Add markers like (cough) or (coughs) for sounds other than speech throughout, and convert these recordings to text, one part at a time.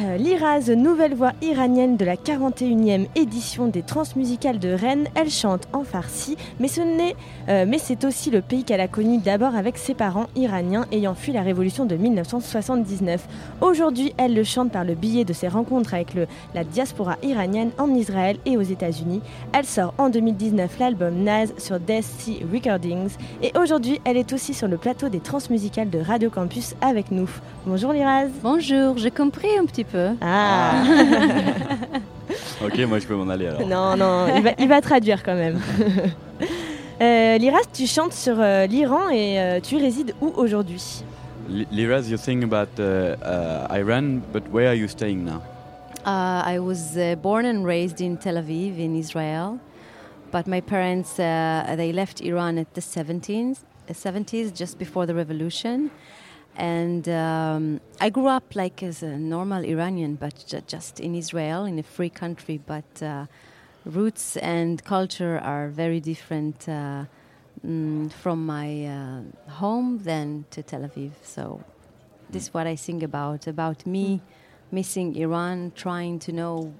Euh, Liraz, nouvelle voix iranienne de la 41e édition des Transmusicales de Rennes, elle chante en farsi, euh, mais c'est aussi le pays qu'elle a connu d'abord avec ses parents iraniens ayant fui la révolution de 1979. Aujourd'hui, elle le chante par le biais de ses rencontres avec la diaspora iranienne en Israël et aux États-Unis. Elle sort en 2019 l'album Naz sur Death Sea Recordings et aujourd'hui, elle est aussi sur le plateau des Transmusicales de Radio Campus avec nous. Bonjour Liraz. Bonjour, j'ai compris un petit peu. Ah. (laughs) ok, moi je peux m'en aller alors. Non, non, il va, il va traduire quand même. (laughs) euh, Liraz, tu chantes sur euh, l'Iran et euh, tu résides où aujourd'hui? Liraz, you sing about uh, uh, Iran, but where are you staying now? Uh, I was uh, born and raised in Tel Aviv in Israel, but my parents uh, they left Iran at the 17th, 70s, just before the revolution. And um, I grew up like as a normal Iranian, but ju just in Israel, in a free country. But uh, roots and culture are very different uh, mm, from my uh, home than to Tel Aviv. So this is what I sing about about me missing Iran, trying to know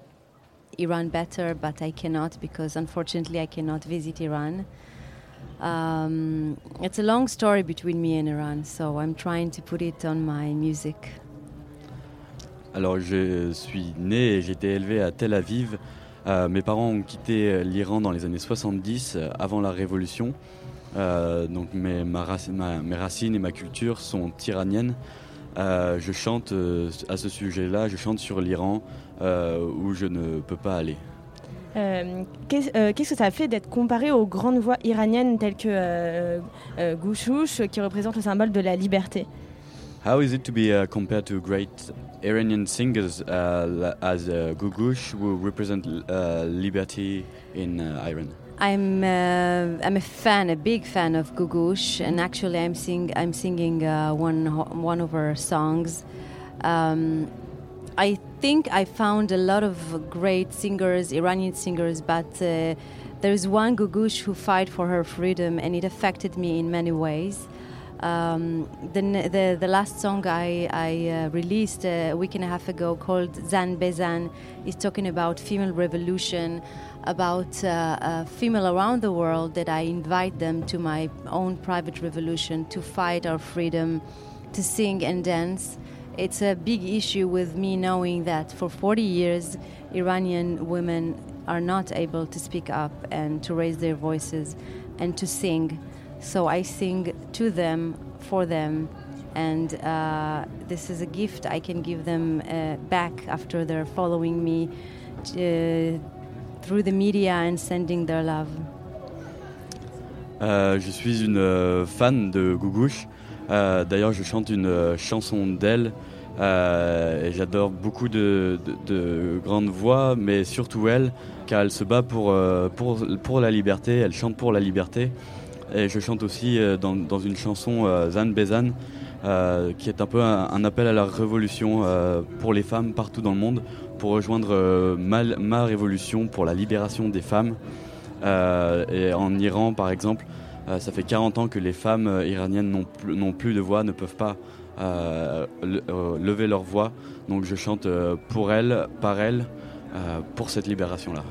Iran better, but I cannot because unfortunately I cannot visit Iran. Um, it's a long story between me and Iran, so I'm trying to put it on my music. Alors, je suis né et j'ai été élevé à Tel Aviv. Euh, mes parents ont quitté l'Iran dans les années 70, euh, avant la révolution. Euh, donc, mes, racines et ma culture sont iraniennes. Je chante à ce sujet-là, je chante sur l'Iran où je ne peux pas aller. Euh, Qu'est-ce euh, qu que ça fait d'être comparé aux grandes voix iraniennes telles que euh, euh, Gouchouch, qui représente le symbole de la liberté? How is it to be uh, compared to great Iranian singers uh, as uh, Gugush, who represent uh, liberty in uh, Iran? I'm uh, I'm a fan, a big fan of Gugush, and actually I'm sing I'm singing uh, one one of her songs. Um, I think I found a lot of great singers, Iranian singers, but uh, there is one Gugush who fight for her freedom, and it affected me in many ways. Um, the, the, the last song I, I uh, released a week and a half ago called Zan Bezan is talking about female revolution, about uh, uh, female around the world that I invite them to my own private revolution to fight our freedom, to sing and dance. It's a big issue with me knowing that for 40 years Iranian women are not able to speak up and to raise their voices and to sing. So I sing to them, for them, and uh, this is a gift I can give them uh, back after they're following me uh, through the media and sending their love. Euh, je suis une euh, fan de Gougouche. Euh, D'ailleurs, je chante une euh, chanson d'elle. et J'adore beaucoup de, de, de, grandes voix, mais surtout elle, car elle se bat pour, pour, pour la liberté, elle chante pour la liberté. Et je chante aussi dans, dans une chanson Zan Bezan, qui est un peu un, appel à la révolution pour les femmes partout dans le monde, pour rejoindre ma, ma révolution pour la libération des femmes. Euh, et en Iran, par exemple, euh, ça fait 40 ans que les femmes euh, iraniennes n'ont plus, plus, de voix, ne peuvent pas euh, le, lever leur voix. Donc je chante pour elles, par elles, pour cette libération-là.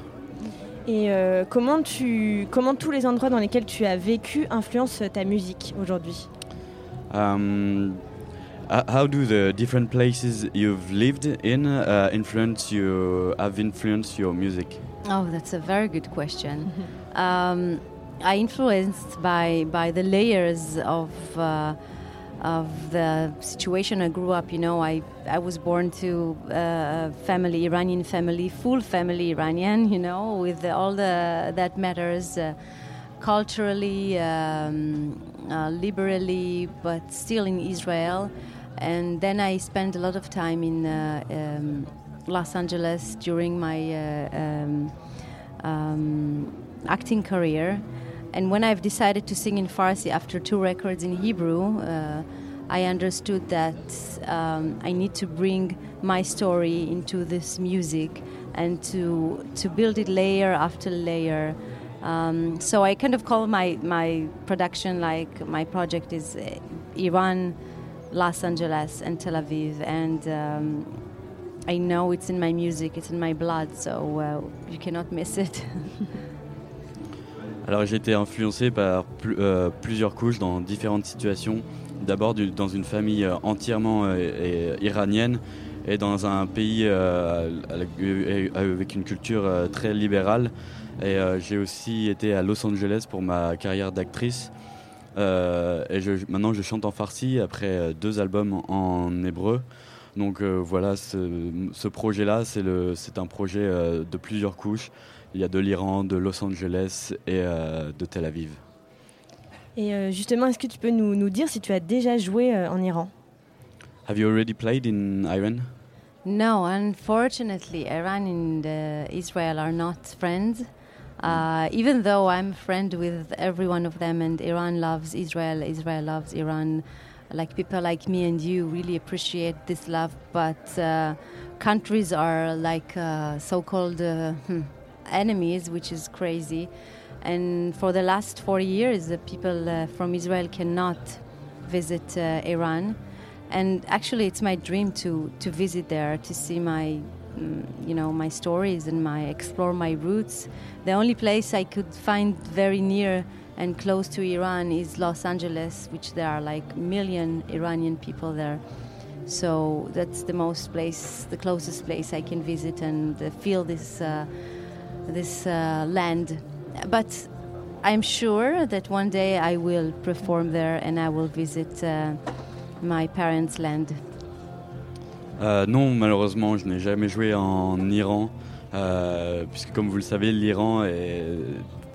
Et euh, comment, tu, comment tous les endroits dans lesquels tu as vécu influencent ta musique aujourd'hui? Um, How do the different places you've lived in uh, influence you, have influenced your music? Oh, that's a very good question. um, I influenced by by the layers of uh, of the situation I grew up. You know, I I was born to a family, Iranian family, full family Iranian. You know, with all the that matters. Uh, culturally, um, uh, liberally, but still in Israel. And then I spent a lot of time in uh, um, Los Angeles during my uh, um, um, acting career. And when I've decided to sing in Farsi after two records in Hebrew, uh, I understood that um, I need to bring my story into this music and to to build it layer after layer. Um, so I kind of call my my production like my project is Iran, Los Angeles, and Tel Aviv, and um, I know it's in my music, it's in my blood, so uh, you cannot miss it. (laughs) Alors j'ai été influencé par euh, plusieurs couches dans différentes situations. D'abord dans une famille euh, entièrement euh, iranienne et dans un pays avec, une culture très libérale. Et j'ai aussi été à Los Angeles pour ma carrière d'actrice. Et maintenant je chante en farsi après deux albums en hébreu. Donc voilà, ce, projet-là, c'est un projet de plusieurs couches. Il y a de l'Iran, de Los Angeles et euh, de Tel Aviv. Et euh, justement, est-ce que tu peux nous, nous dire si tu as déjà joué euh, en Iran? Have you already played in Iran? No, unfortunately, Iran and uh, Israel are not friends. Uh, even though I'm friend with every one of them, and Iran loves Israel, Israel loves Iran. Like people like me and you really appreciate this love, but uh, countries are like uh, so-called uh, hmm, enemies, which is crazy. And for the last four years, the people uh, from Israel cannot visit uh, Iran. And actually it's my dream to to visit there to see my mm, you know my stories and my explore my roots. The only place i could find very near and close to iran is los angeles which there are like million iranian people there. So that's the most place the closest place i can visit and feel this uh, this uh, land but i'm sure that one day i will perform there and i will visit uh, my parents' land. Euh, non, malheureusement, je n'ai jamais joué en Iran, euh, puisque comme vous le savez, l'Iran est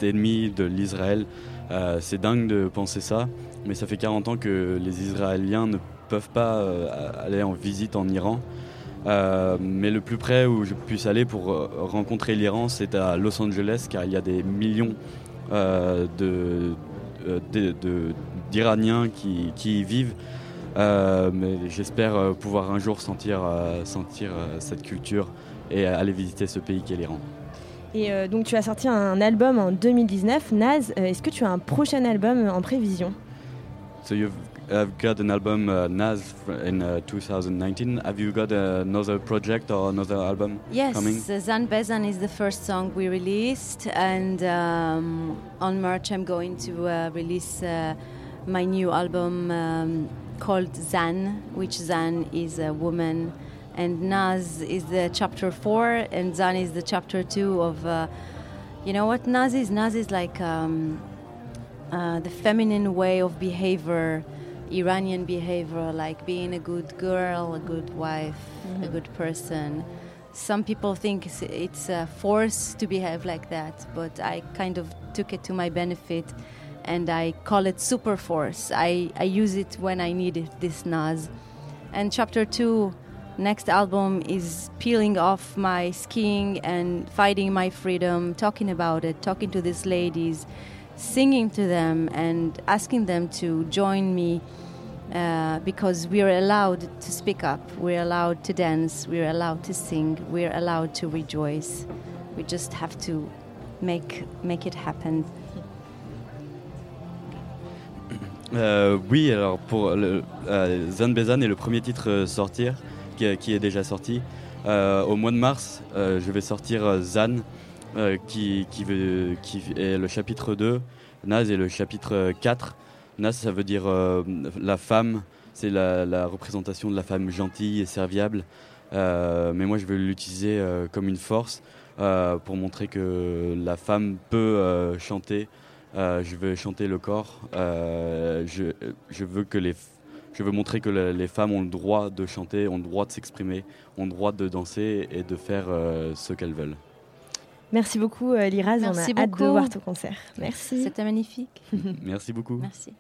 ennemi de l'Israël. Euh, c'est dingue de penser ça, mais ça fait 40 ans que les Israéliens ne peuvent pas aller en visite en Iran. Euh, mais le plus près où je puisse aller pour euh, rencontrer l'Iran, c'est à Los Angeles, car il y a des millions euh, d'Iraniens qui, y vivent. Mais j'espère pouvoir un jour sentir, sentir cette culture et aller visiter ce pays qu'est l'Iran. Et donc tu as sorti un album en 2019, Naz. Est-ce que tu as un prochain album en prévision? So you've uh, got an album uh, Naz in uh, 2019. Have you got another project or another album Yes, coming? uh, Zan Bezan is the first song we released, and um, on March I'm going to uh, release uh, my new album um, called Zan, which Zan is a woman, and Naz is the chapter four, and Zan is the chapter two of. Uh, you know what Naz is? Naz is like um, uh, the feminine way of behavior, Iranian behavior, like being a good girl, a good wife, a good person. Some people think it's, it's a force to behave like that, but I kind of took it to my benefit and I call it super force. I, I use it when I need it, this Naz. And chapter two, next album, is peeling off my skiing and fighting my freedom, talking about it, talking to these ladies, singing to them, and asking them to join me uh, because we are allowed to speak up, we're allowed to dance, we're allowed to sing, we're allowed to rejoice. We just have to make, it happen. (coughs) Euh, oui, alors pour euh, Zan Bezan est le premier titre euh, sortir, qui, est déjà sorti. Au mois de mars, je vais sortir Zan, euh, qui, est le chapitre 2. Naz est le chapitre 4. Naz, ça veut dire euh, la femme, c'est la, représentation de la femme gentille et serviable. Euh, mais moi, je veux l'utiliser comme une force pour montrer que la femme peut chanter, je veux chanter le corps. Je, veux que les, je veux montrer que le- les femmes ont le droit de chanter, ont le droit de s'exprimer, ont le droit de danser et de faire ce qu'elles veulent. Merci beaucoup, euh, Liraz. On a Merci hâte de beaucoup. voir ton concert. Merci. C'était magnifique. (laughs) Merci beaucoup. Merci.